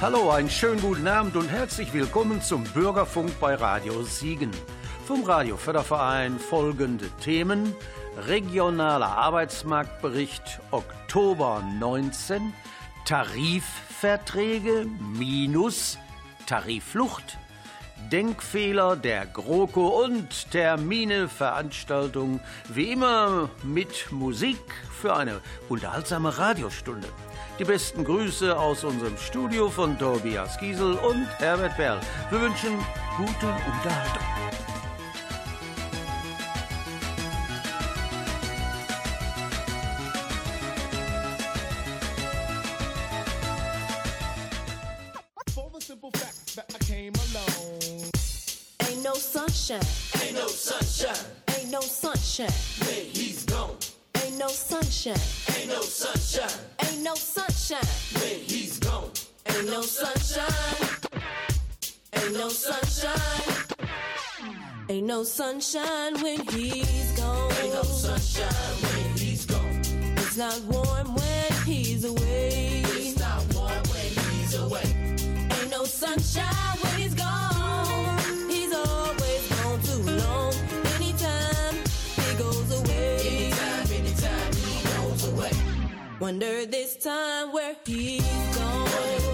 Hallo, einen schönen guten Abend und herzlich willkommen zum Bürgerfunk bei Radio Siegen. Vom Radioförderverein folgende Themen. Regionaler Arbeitsmarktbericht Oktober 19, Tarifverträge minus Tarifflucht, Denkfehler der GroKo und Termine, Veranstaltungen wie immer mit Musik für eine unterhaltsame Radiostunde. Die besten Grüße aus unserem Studio von Tobias Giesel und Herbert Berl. Wir wünschen gute Unterhaltung. Ain't no sunshine. Ain't no sunshine. Ain't no sunshine. When he's gone. Ain't no sunshine. Ain't no sunshine. Ain't no sunshine. When he's gone. Ain't no sunshine. Ain't no sunshine. Ain't no sunshine when he's gone. Ain't no sunshine when he's gone. It's not warm when he's away. It's not warm when he's away. Ain't no sunshine. Wonder this time where he's going.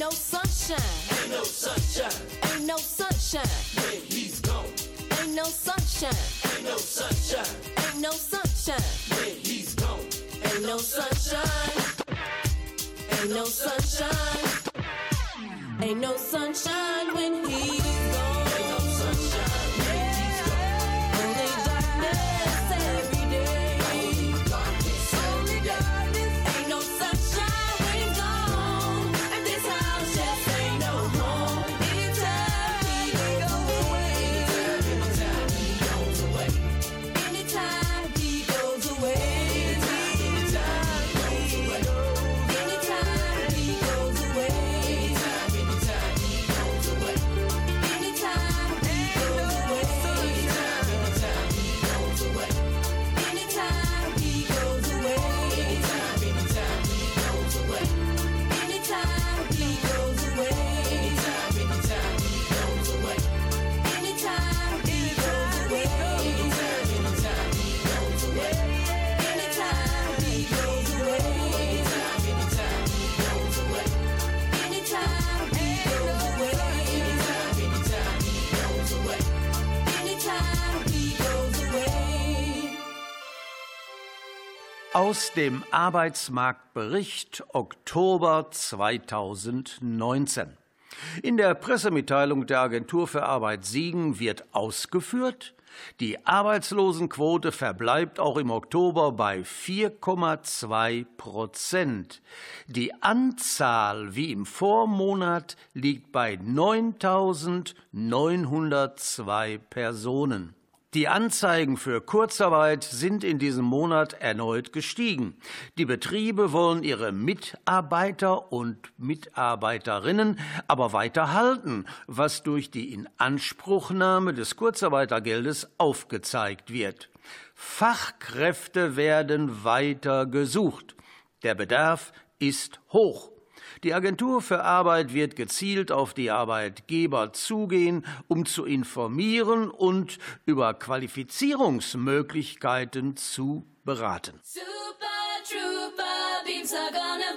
Ain't no sunshine. Ain't no sunshine. Ain't no sunshine. When he's gone. Ain't no sunshine. Ain't no sunshine. Ain't no sunshine. When he's gone. Ain't no sunshine. Ain't no sunshine. Ain't no sunshine when he's aus dem Arbeitsmarktbericht Oktober 2019. In der Pressemitteilung der Agentur für Arbeit Siegen wird ausgeführt, die Arbeitslosenquote verbleibt auch im Oktober bei 4,2 Prozent. Die Anzahl wie im Vormonat liegt bei 9.902 Personen. Die Anzeigen für Kurzarbeit sind in diesem Monat erneut gestiegen. Die Betriebe wollen ihre Mitarbeiter und Mitarbeiterinnen aber weiter halten, was durch die Inanspruchnahme des Kurzarbeitergeldes aufgezeigt wird. Fachkräfte werden weiter gesucht. Der Bedarf ist hoch. Die Agentur für Arbeit wird gezielt auf die Arbeitgeber zugehen, um zu informieren und über Qualifizierungsmöglichkeiten zu beraten. Super Trooper Beams are gonna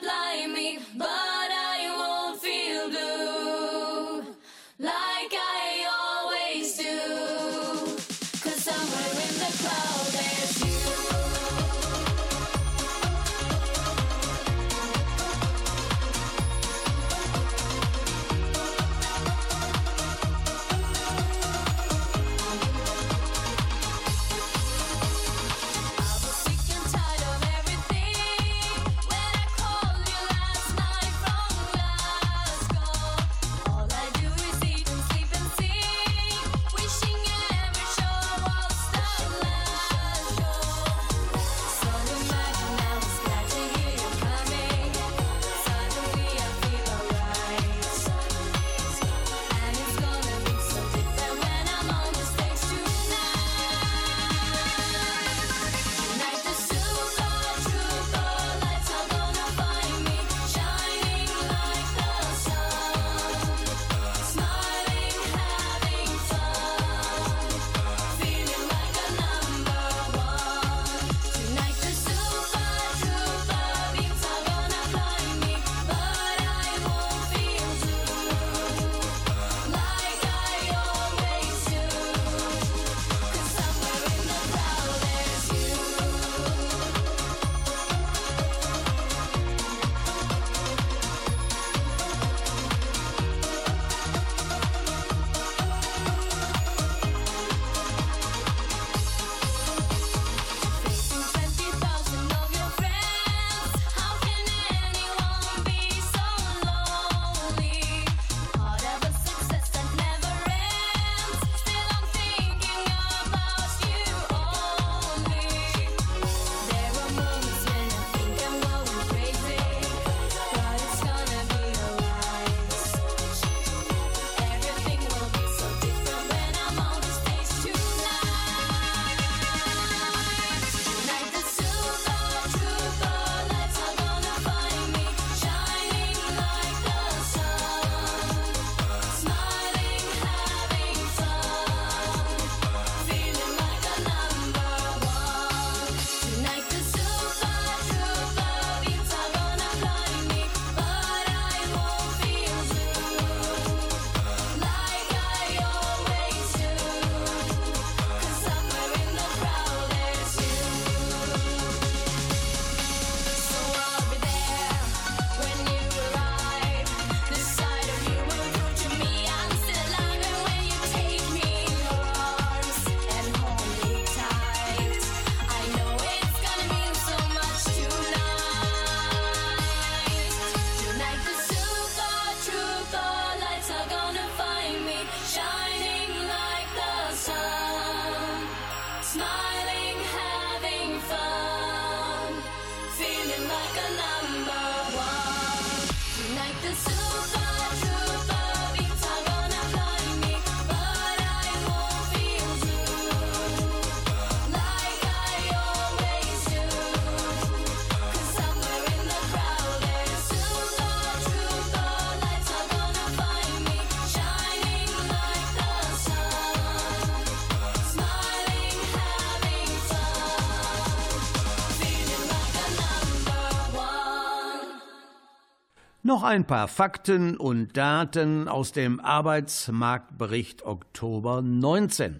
Noch ein paar Fakten und Daten aus dem Arbeitsmarktbericht Oktober 19.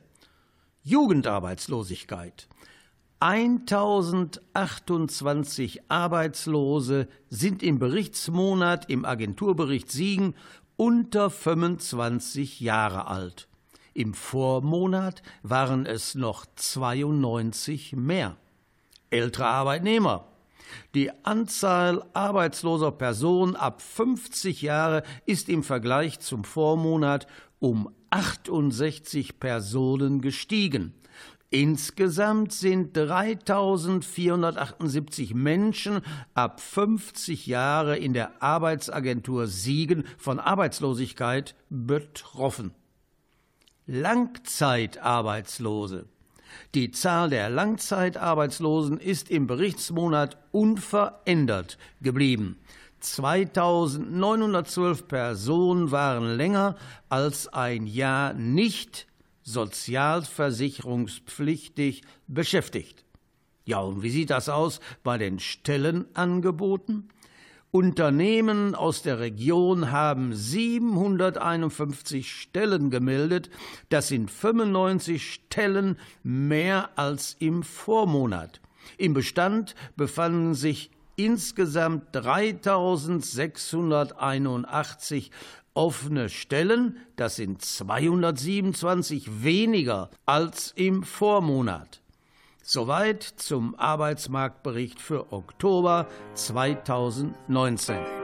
Jugendarbeitslosigkeit. 1028 Arbeitslose sind im Berichtsmonat im Agenturbericht Siegen unter 25 Jahre alt. Im Vormonat waren es noch 92 mehr. Ältere Arbeitnehmer die Anzahl arbeitsloser Personen ab 50 Jahre ist im Vergleich zum Vormonat um 68 Personen gestiegen. Insgesamt sind 3478 Menschen ab 50 Jahre in der Arbeitsagentur Siegen von Arbeitslosigkeit betroffen. Langzeitarbeitslose. Die Zahl der Langzeitarbeitslosen ist im Berichtsmonat unverändert geblieben. 2912 Personen waren länger als ein Jahr nicht sozialversicherungspflichtig beschäftigt. Ja, und wie sieht das aus bei den Stellenangeboten? Unternehmen aus der Region haben 751 Stellen gemeldet. Das sind 95 Stellen mehr als im Vormonat. Im Bestand befanden sich insgesamt 3681 offene Stellen. Das sind 227 weniger als im Vormonat. Soweit zum Arbeitsmarktbericht für Oktober 2019.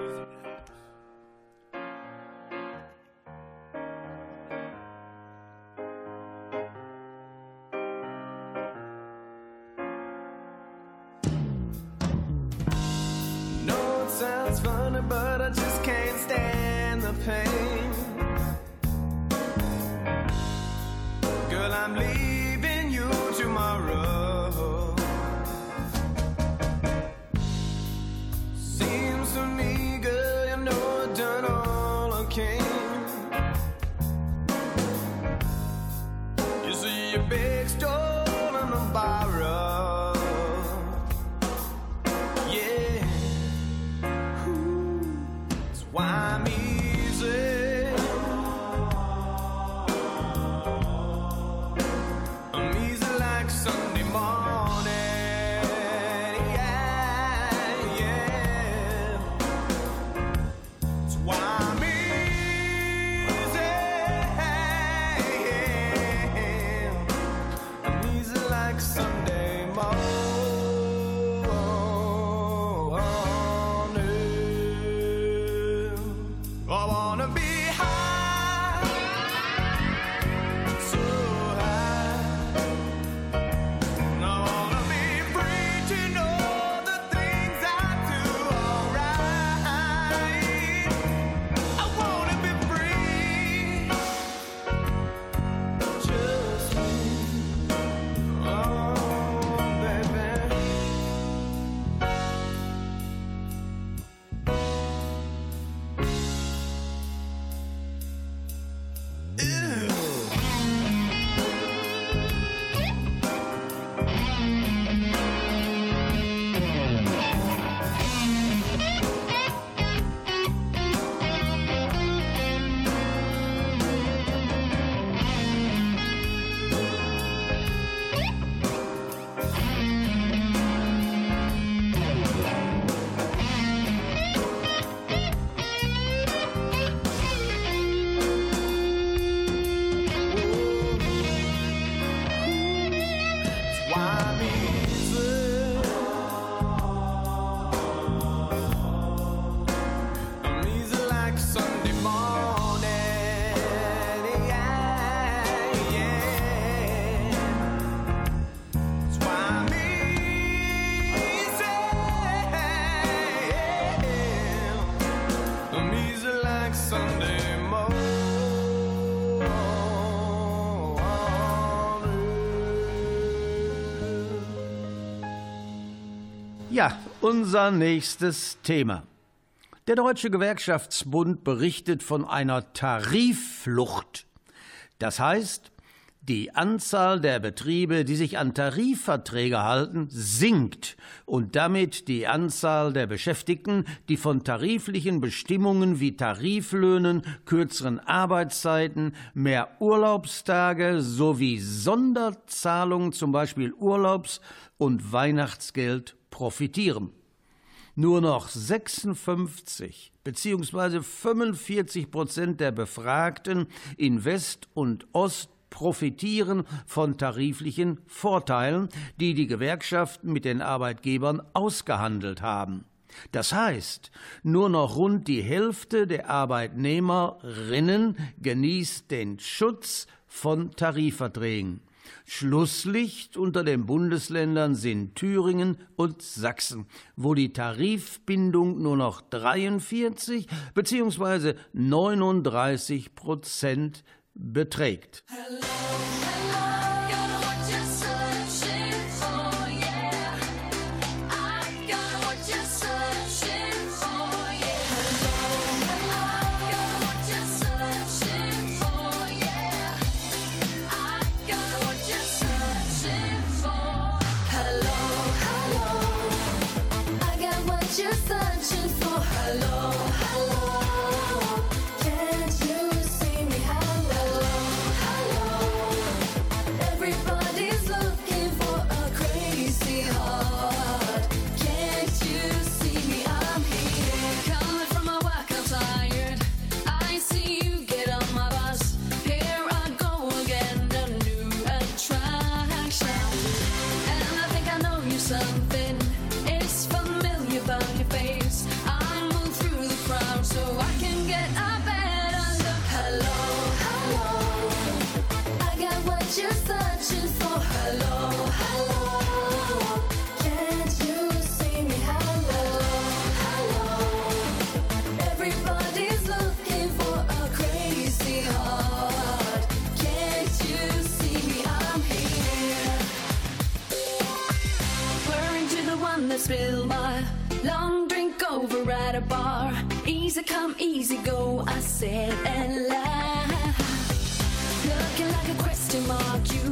unser nächstes Thema. Der Deutsche Gewerkschaftsbund berichtet von einer Tarifflucht. Das heißt, die Anzahl der Betriebe, die sich an Tarifverträge halten, sinkt und damit die Anzahl der Beschäftigten, die von tariflichen Bestimmungen wie Tariflöhnen, kürzeren Arbeitszeiten, mehr Urlaubstage sowie Sonderzahlungen, zum Beispiel Urlaubs- und Weihnachtsgeld, profitieren. Nur noch 56 bzw. 45 Prozent der Befragten in West- und profitieren von tariflichen Vorteilen, die die Gewerkschaften mit den Arbeitgebern ausgehandelt haben. Das heißt, nur noch rund die Hälfte der Arbeitnehmerinnen genießt den Schutz von Tarifverträgen. Schlusslicht unter den Bundesländern sind Thüringen und Sachsen, wo die Tarifbindung nur noch 43 bzw. 39 Prozent beträgt. You're at a bar. Easy come, easy go, I said and laughed. Looking like a question mark, you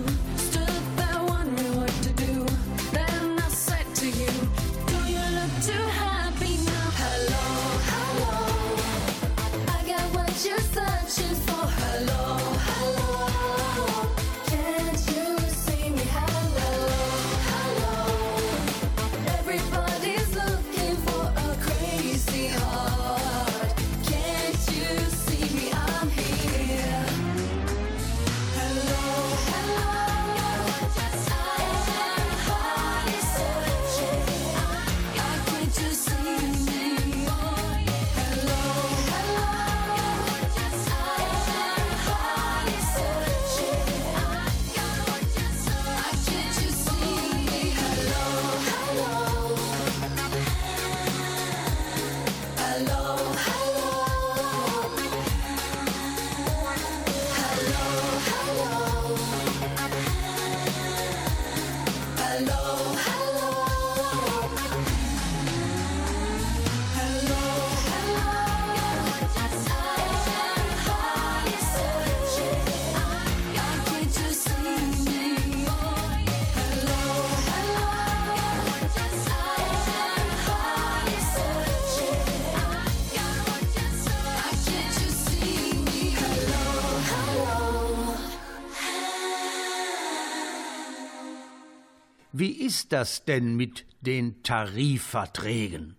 ist das denn mit den Tarifverträgen?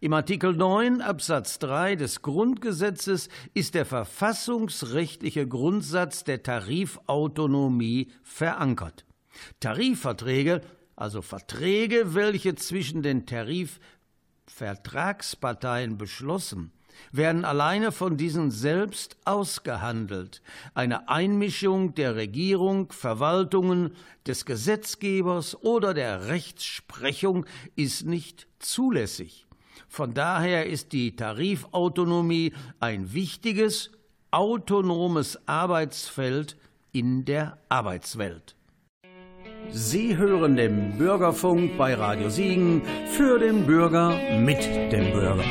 Im Artikel 9 Absatz 3 des Grundgesetzes ist der verfassungsrechtliche Grundsatz der Tarifautonomie verankert. Tarifverträge, also Verträge, welche zwischen den Tarifvertragsparteien beschlossen, werden alleine von diesen selbst ausgehandelt. Eine Einmischung der Regierung, Verwaltungen, des Gesetzgebers oder der Rechtsprechung ist nicht zulässig. Von daher ist die Tarifautonomie ein wichtiges, autonomes Arbeitsfeld in der Arbeitswelt. Sie hören den Bürgerfunk bei Radio Siegen für den Bürger mit dem Bürger.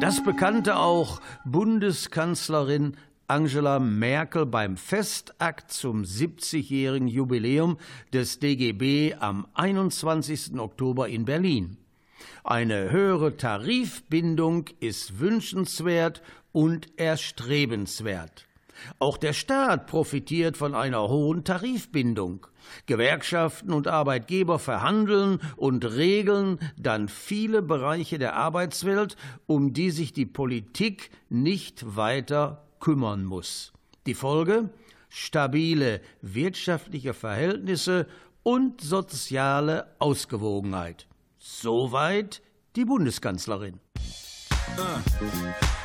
Das bekannte auch Bundeskanzlerin Angela Merkel beim Festakt zum 70-jährigen Jubiläum des DGB am 21. Oktober in Berlin. Eine höhere Tarifbindung ist wünschenswert und erstrebenswert. Auch der Staat profitiert von einer hohen Tarifbindung. Gewerkschaften und Arbeitgeber verhandeln und regeln dann viele Bereiche der Arbeitswelt, um die sich die Politik nicht weiter kümmern muss. Die Folge? Stabile wirtschaftliche Verhältnisse und soziale Ausgewogenheit. Soweit die Bundeskanzlerin.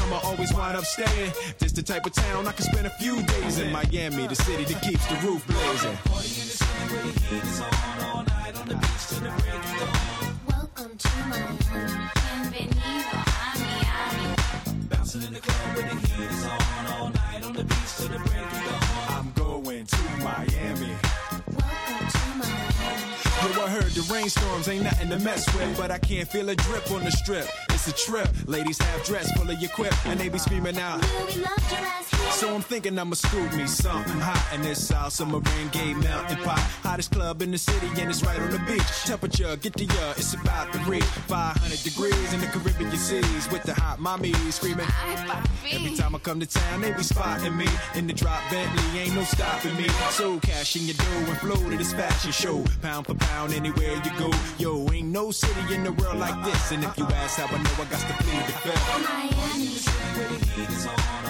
come, I always wind up staying. This the type of town I can spend a few days in Miami, the city that keeps the roof blazing. Party in the city where the heat is on all night on the beach till the break of dawn. Welcome to Miami. Bienvenido a Miami. I'm going to Miami. Welcome to Miami. Yo, I heard the rainstorms ain't nothing to mess with, but I can't feel a drip on the strip. It's a trip. Ladies half dressed, full of your quip, and they be screaming out. Will we love your ass here? So I'm thinking I'ma scoop me something hot in this South Submarine Gay Mountain Pot. Hottest club in the city and it's right on the beach. Temperature, get the uh, it's about to reach 500 degrees in the Caribbean seas with the hot mommy screaming. Every time I come to town, they be spotting me in the drop Bentley, ain't no stopping me. So cash in your dough and flow to this fashion show, pound for pound anywhere you go. Yo, ain't no city in the world like this, and if you ask how I know, know I got to plead the fifth. Where the heat is on.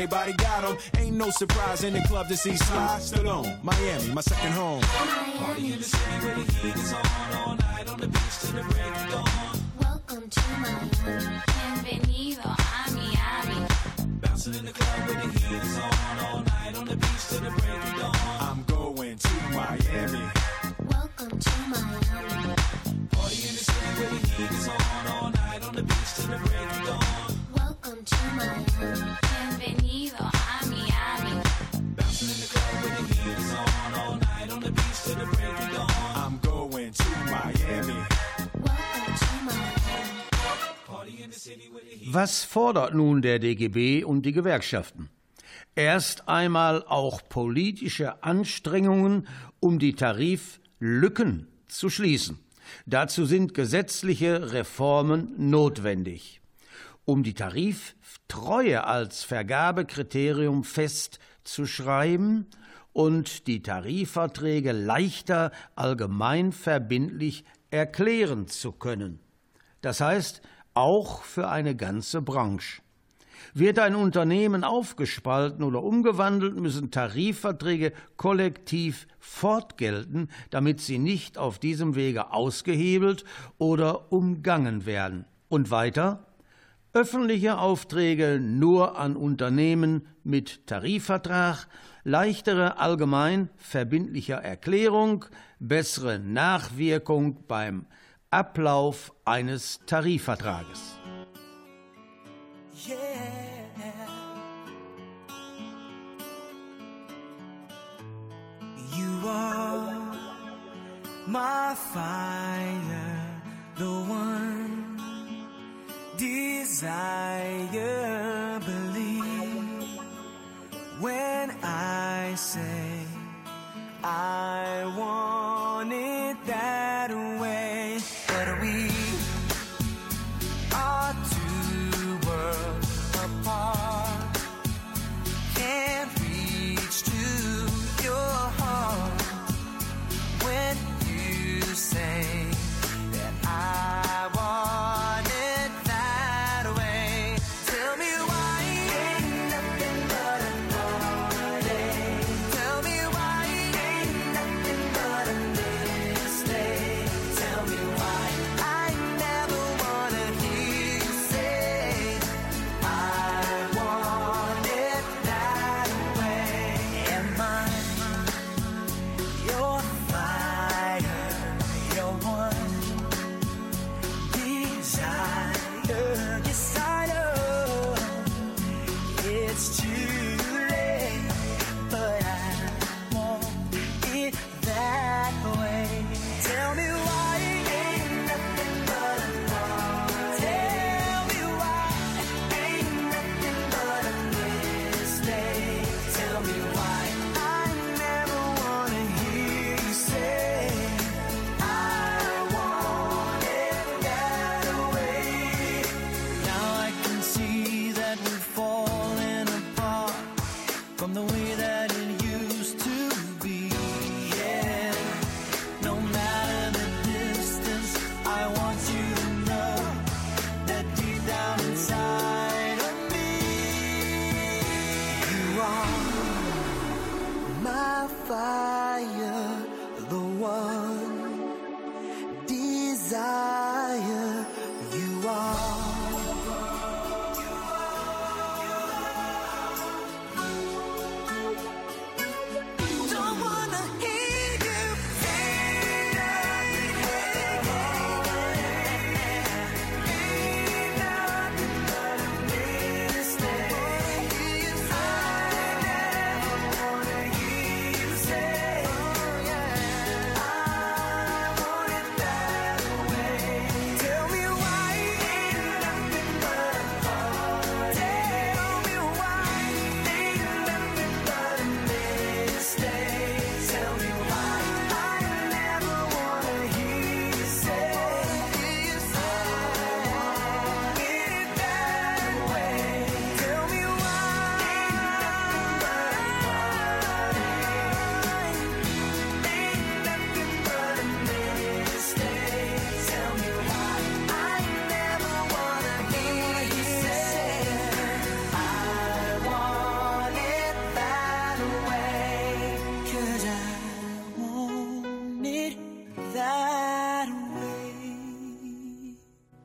everybody got them. Ain't no surprise in the club to see Sly Stallone. Miami, my second home. Party in the city where the heat is on. All night on the beach till the break of dawn. Welcome to Miami. Bienvenido a Miami. Bouncing in the club where the heat is on. All night on the beach till the break of dawn. I'm going to Miami. Welcome to Miami. Party in the city where the heat is on. All night on the beach till the break of dawn. Welcome to Miami. Was fordert nun der DGB und die Gewerkschaften? Erst einmal auch politische Anstrengungen, um die Tariflücken zu schließen. Dazu sind gesetzliche Reformen notwendig. Um die Tariftreue als Vergabekriterium festzuschreiben und die Tarifverträge leichter allgemein verbindlich erklären zu können. Das heißt, auch für eine ganze Branche. Wird ein Unternehmen aufgespalten oder umgewandelt, müssen Tarifverträge kollektiv fortgelten, damit sie nicht auf diesem Wege ausgehebelt oder umgangen werden. Und weiter? Öffentliche Aufträge nur an Unternehmen mit Tarifvertrag, leichtere allgemein verbindliche Erklärung, bessere Nachwirkung beim Ablauf eines Tarifvertrages. You are my fire, the one desire. Believe when I say I want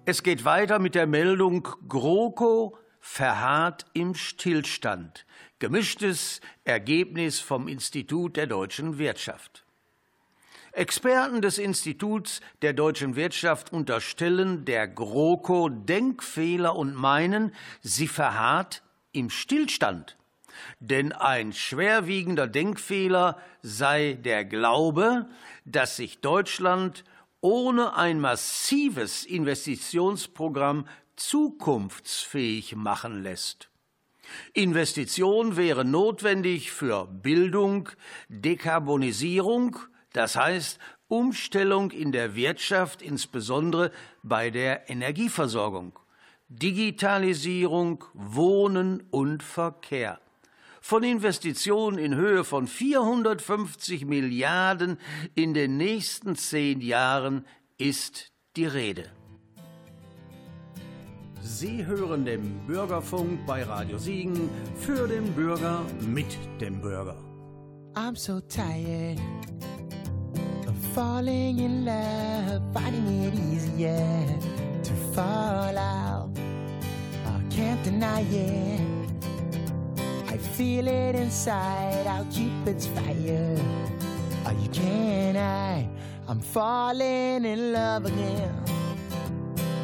Es geht weiter mit der Meldung GroKo verharrt im Stillstand. Gemischtes Ergebnis vom Institut der deutschen Wirtschaft. Experten des Instituts der deutschen Wirtschaft unterstellen der GroKo Denkfehler und meinen, sie verharrt im Stillstand. Denn ein schwerwiegender Denkfehler sei der Glaube, dass sich Deutschland ohne ein massives Investitionsprogramm zukunftsfähig machen lässt. Investition wäre notwendig für Bildung, Dekarbonisierung, das heißt Umstellung in der Wirtschaft, insbesondere bei der Energieversorgung, Digitalisierung, Wohnen und Verkehr. Von Investitionen in Höhe von 450 Milliarden in den nächsten zehn Jahren ist die Rede. Sie hören den Bürgerfunk bei Radio Siegen für den Bürger mit dem Bürger. I'm so tired of falling in love, finding it easier to fall out. I can't deny it. I feel it inside, I'll keep its fire. Oh, you can't hide. I'm falling in love again.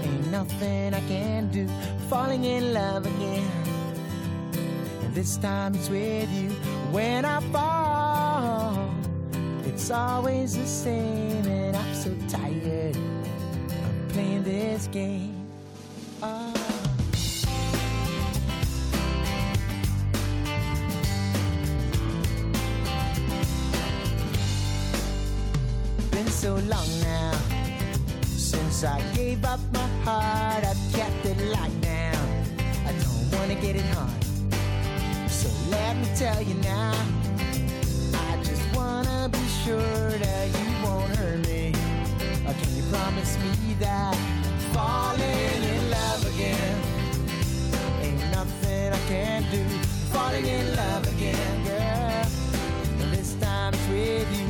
Ain't nothing I can do. Falling in love again. And this time it's with you. When I fall, it's always the same. And I'm so tired of playing this game. So long now since I gave up my heart. I've kept it locked down. I don't wanna get it hard. So let me tell you now. I just wanna be sure that you won't hurt me. Or can you promise me that falling in love again ain't nothing I can do? Falling in love again, girl. And this time it's with you.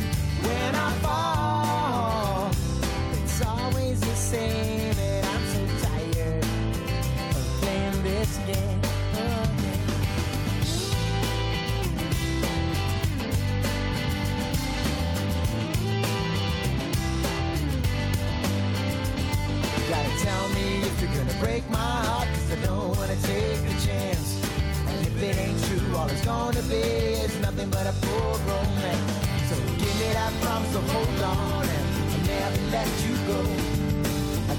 When I fall, I'm so tired of playing this game. You gotta tell me if you're gonna break my I don't wanna take chance. And if it ain't true, all it's gonna be is nothing but a poor romance. So give me that promise hold on and never let you go.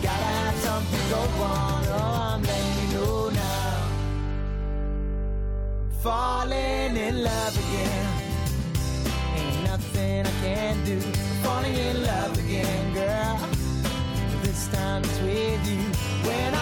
Gotta have something go on, oh, I'm letting you know now. I'm falling in love again. Ain't nothing I can do. Falling in love again, girl. This time it's with you. When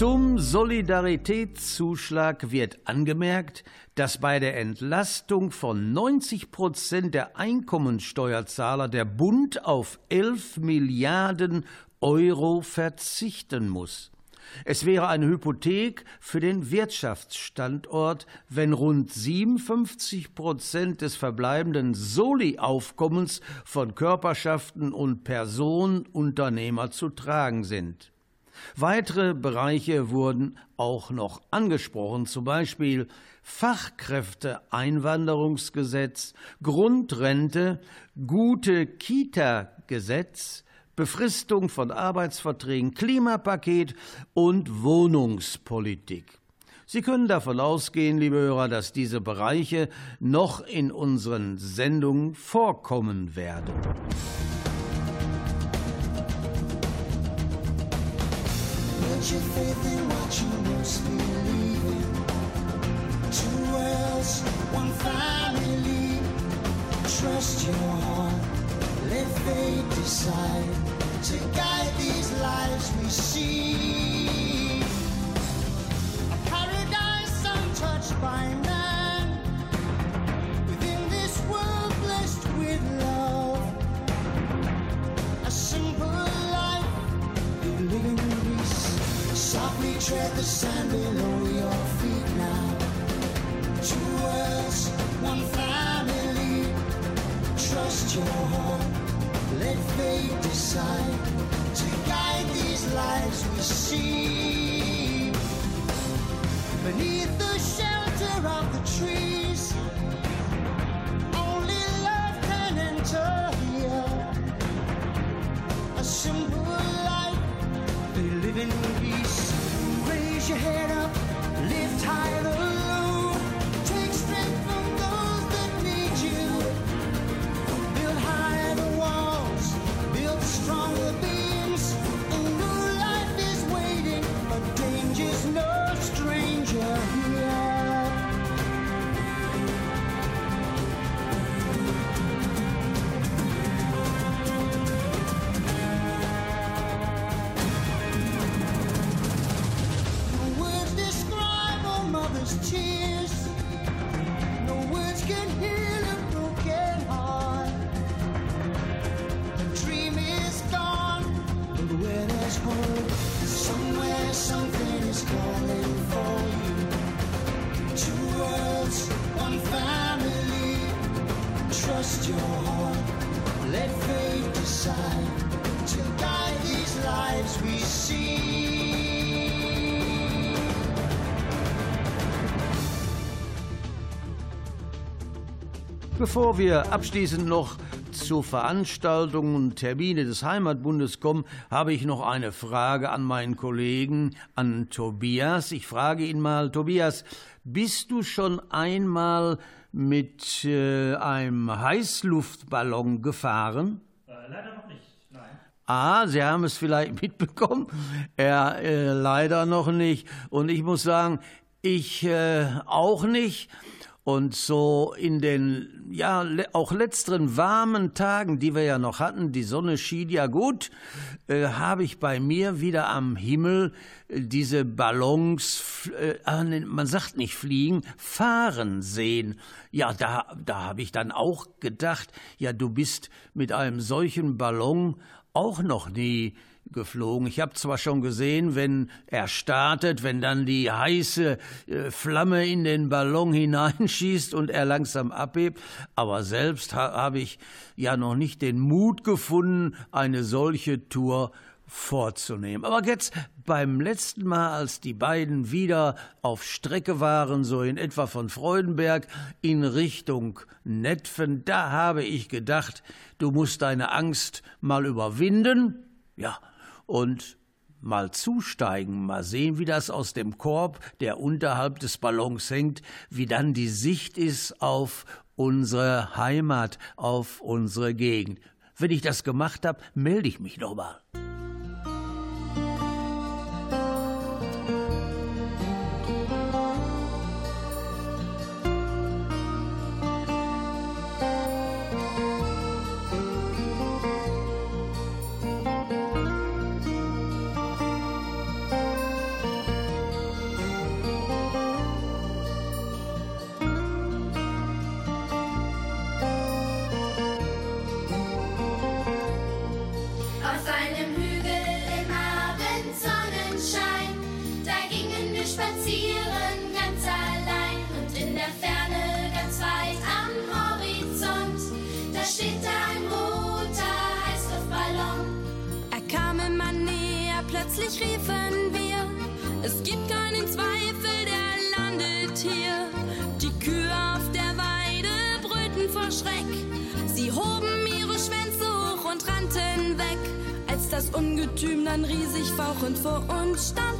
Zum Solidaritätszuschlag wird angemerkt, dass bei der Entlastung von 90 Prozent der Einkommensteuerzahler der Bund auf 11 Milliarden Euro verzichten muss. Es wäre eine Hypothek für den Wirtschaftsstandort, wenn rund 57 Prozent des verbleibenden Soli-Aufkommens von Körperschaften und Personenunternehmer zu tragen sind. Weitere Bereiche wurden auch noch angesprochen, zum Beispiel Fachkräfteeinwanderungsgesetz, Grundrente, gute Kita-Gesetz, Befristung von Arbeitsverträgen, Klimapaket und Wohnungspolitik. Sie können davon ausgehen, liebe Hörer, dass diese Bereiche noch in unseren Sendungen vorkommen werden. Put your faith in what you most believe. Two worlds, one family. Trust your heart. Let fate decide to guide these lives we see. A paradise untouched by man. Within this world blessed with love. Tread the sand below your feet now. Two worlds, one family. Trust your heart. Let fate decide to guide these lives we see. Beneath the shelter of the trees, Bevor wir abschließend noch zu Veranstaltungen und Termine des Heimatbundes kommen, habe ich noch eine Frage an meinen Kollegen, an Tobias. Ich frage ihn mal, Tobias, bist du schon einmal mit äh, einem Heißluftballon gefahren? leider noch nicht, nein. Ah, Sie haben es vielleicht mitbekommen. Er äh, leider noch nicht. Und ich muss sagen, ich äh, auch nicht. Und so in den, ja, auch letzteren warmen Tagen, die wir ja noch hatten, die Sonne schien ja gut, äh, habe ich bei mir wieder am Himmel äh, diese Ballons, äh, ah, man sagt nicht fliegen, fahren sehen. Ja, da, da habe ich dann auch gedacht, ja, du bist mit einem solchen Ballon auch noch nie geflogen. Ich habe zwar schon gesehen, wenn er startet, wenn dann die heiße äh, Flamme in den Ballon hineinschießt und er langsam abhebt, aber selbst ha habe ich ja noch nicht den Mut gefunden, eine solche Tour vorzunehmen. Aber jetzt beim letzten Mal, als die beiden wieder auf Strecke waren, so in etwa von Freudenberg in Richtung Netfen, da habe ich gedacht, du musst deine Angst mal überwinden. Ja, und mal zusteigen, mal sehen, wie das aus dem Korb, der unterhalb des Ballons hängt, wie dann die Sicht ist auf unsere Heimat, auf unsere Gegend. Wenn ich das gemacht habe, melde ich mich nochmal. Auf dann riesig fauchend vor uns stand,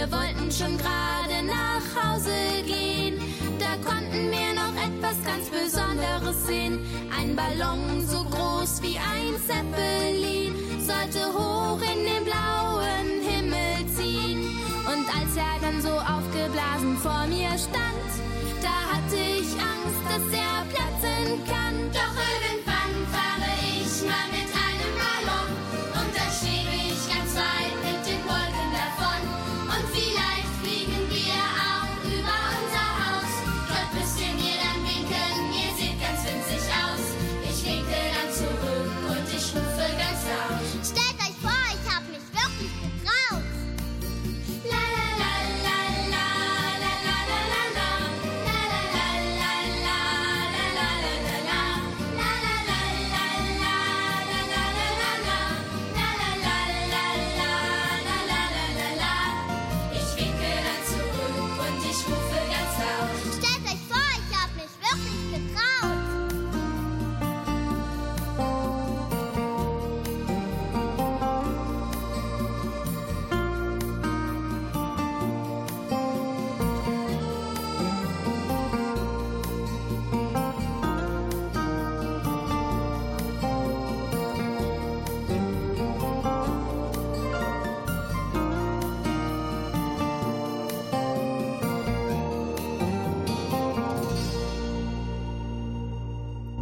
Wir wollten schon gerade nach Hause gehen. Da konnten wir noch etwas ganz Besonderes sehen. Ein Ballon so groß wie ein Zeppelin sollte hoch in den blauen Himmel ziehen. Und als er dann so aufgeblasen vor mir stand, da hatte ich Angst, dass er platzen kann.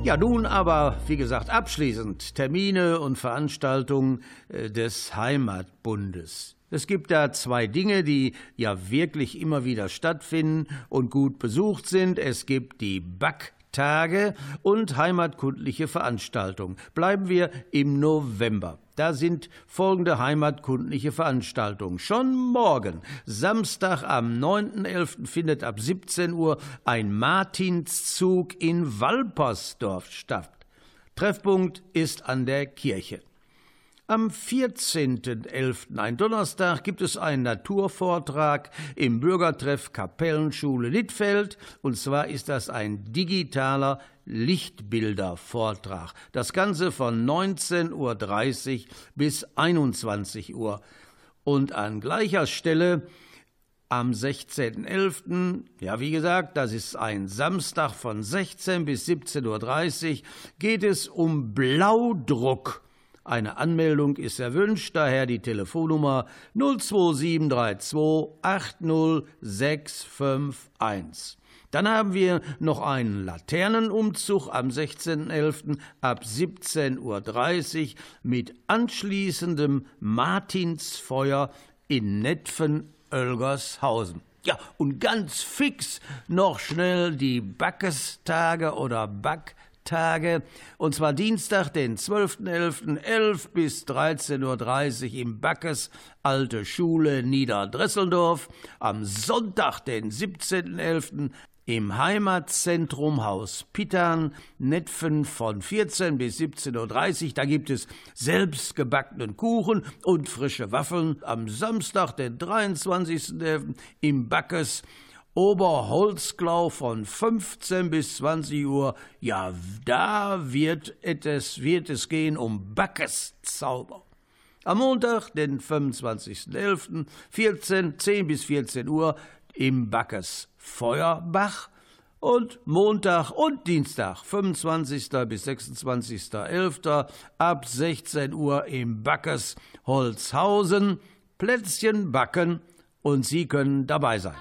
Ja, nun aber, wie gesagt, abschließend Termine und Veranstaltungen äh, des Heimatbundes. Es gibt da zwei Dinge, die ja wirklich immer wieder stattfinden und gut besucht sind. Es gibt die Backtage und heimatkundliche Veranstaltungen. Bleiben wir im November. Da sind folgende heimatkundliche Veranstaltungen. Schon morgen, Samstag am 9.11. findet ab 17 Uhr ein Martinszug in Walpersdorf statt. Treffpunkt ist an der Kirche. Am 14.11., ein Donnerstag, gibt es einen Naturvortrag im Bürgertreff Kapellenschule Littfeld. Und zwar ist das ein digitaler Lichtbildervortrag. Das Ganze von 19.30 Uhr bis 21 Uhr. Und an gleicher Stelle am 16.11., ja wie gesagt, das ist ein Samstag von 16 bis 17.30 Uhr, geht es um Blaudruck. Eine Anmeldung ist erwünscht, daher die Telefonnummer 02732 80651. Dann haben wir noch einen Laternenumzug am 16.11. ab 17.30 Uhr mit anschließendem Martinsfeuer in Netfen-Oelgershausen. Ja, und ganz fix noch schnell die Backestage oder Backtage. Und zwar Dienstag, den 12.11., 11 bis 13.30 Uhr im Backes Alte Schule Niederdresseldorf. Am Sonntag, den 17.11., im Heimatzentrum Haus Pittern, Netfen von 14 bis 17.30 Uhr. Da gibt es selbstgebackenen Kuchen und frische Waffeln. Am Samstag, den 23. im Backes Oberholzklau von 15 bis 20 Uhr. Ja, da wird es, wird es gehen um Backeszauber. Am Montag, den 25.11., 14, 10 bis 14 Uhr im Backes Feuerbach und Montag und Dienstag, 25. bis 26.11. ab 16 Uhr im Backes Holzhausen. Plätzchen backen und Sie können dabei sein.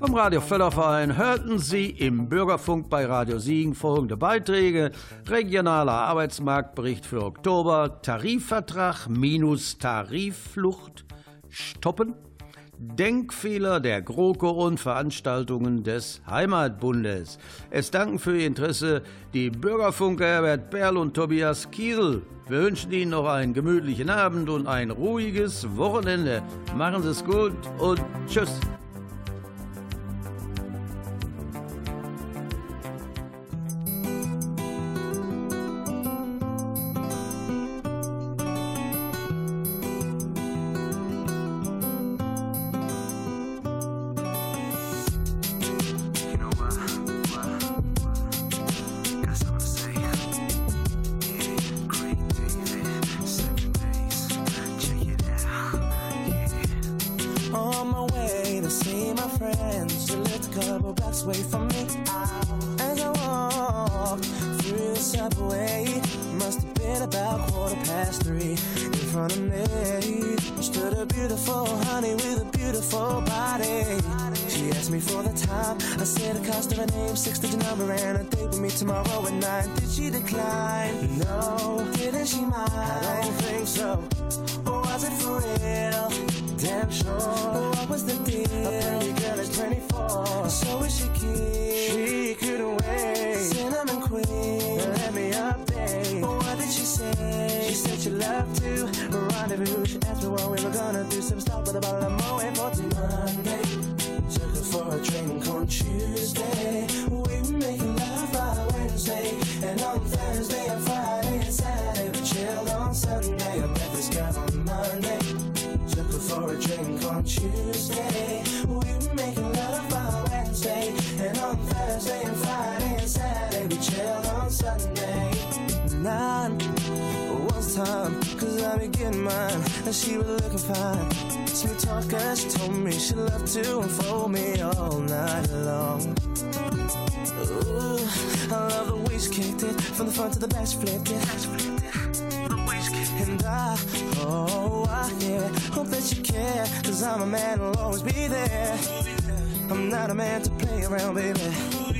Vom Radio Förderverein hörten Sie im Bürgerfunk bei Radio Siegen folgende Beiträge. Regionaler Arbeitsmarktbericht für Oktober, Tarifvertrag minus Tarifflucht stoppen, Denkfehler der GroKo und Veranstaltungen des Heimatbundes. Es danken für Ihr Interesse die Bürgerfunker Herbert Berl und Tobias Kiesel. Wir wünschen Ihnen noch einen gemütlichen Abend und ein ruhiges Wochenende. Machen Sie es gut und tschüss. Blocks away from me. As I walked through the subway, must have been about quarter past three. In front of me stood a beautiful honey with a beautiful body. She asked me for the time. I said the cost her name, six digit number, and a date with me tomorrow at nine. Did she decline? No. Didn't she mind? I don't think so. Or was it for real? Damn sure. What was the deal? A pretty girl is 24. So is she cute? She couldn't wait. Cinnamon queen. Let me update. What did she say? She said she loved to rendezvous. She asked me what we were gonna do. Some stop with a bottle of Moet getting mine. And she was looking fine. Smooth talker, she told me she loved to unfold me all night long. Ooh, I love the way she kicked it. From the front to the back, she flipped it. And I, oh, I, yeah, hope that you care. Cause I'm a man who'll always be there. I'm not a man to play around, baby.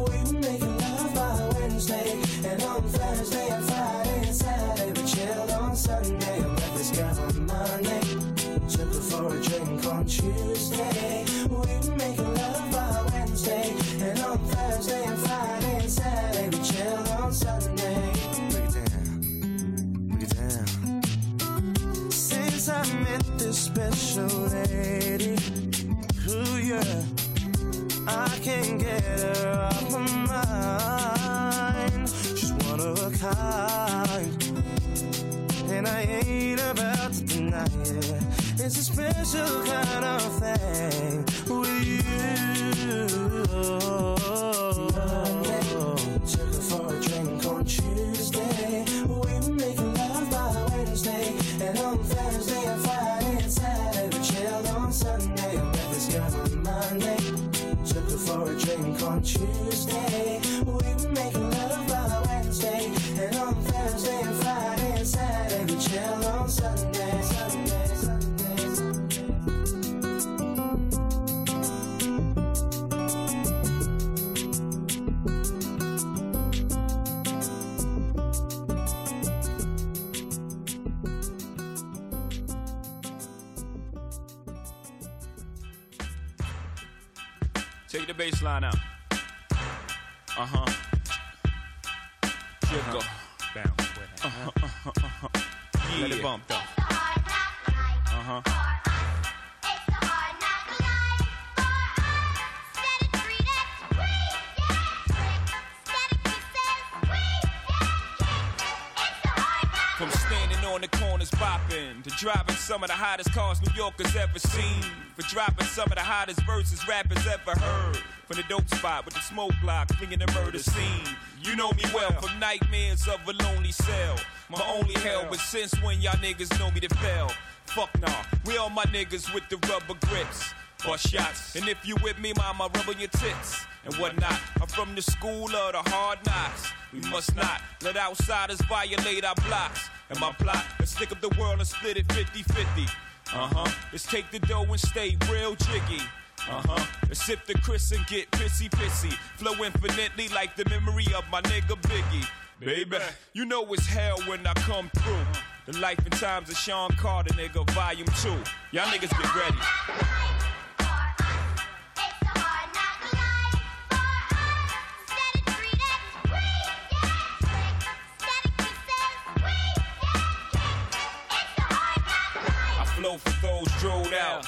On Tuesday. We make love by Wednesday, and on Thursday and Friday and Saturday we chill on Sunday. Break it down, break it down. Since I met this special lady, ooh yeah, I can't get her off my mind. She's one of a kind, and I ain't about to deny it. It's a special kind of thing with you. Take the bass line out. Uh huh. Jiggle. Bounce with it. Uh-huh, uh-huh, uh-huh. Yeah. Let it bump though. Uh huh. From standing on the corners bopping to driving some of the hottest cars New Yorkers ever seen. For dropping some of the hottest verses ever heard. From the dope spot with the smoke block, clinging the murder scene. You know me well from nightmares of a lonely cell. My only hell, but since when y'all niggas know me to fail? Fuck nah, we all my niggas with the rubber grips. Or shots, and if you with me, mama, rub on your tits and whatnot. I'm from the school of the hard knocks. We must not let outsiders violate our blocks. And my plot is stick up the world and split it 50 50. Uh huh. Let's take the dough and stay real jiggy. Uh huh. Let's sip the Chris and get pissy pissy. Flow infinitely like the memory of my nigga Biggie. Baby, you know it's hell when I come through. The life and times of Sean Carter, nigga, volume two. Y'all niggas get ready. I flow for those drilled out.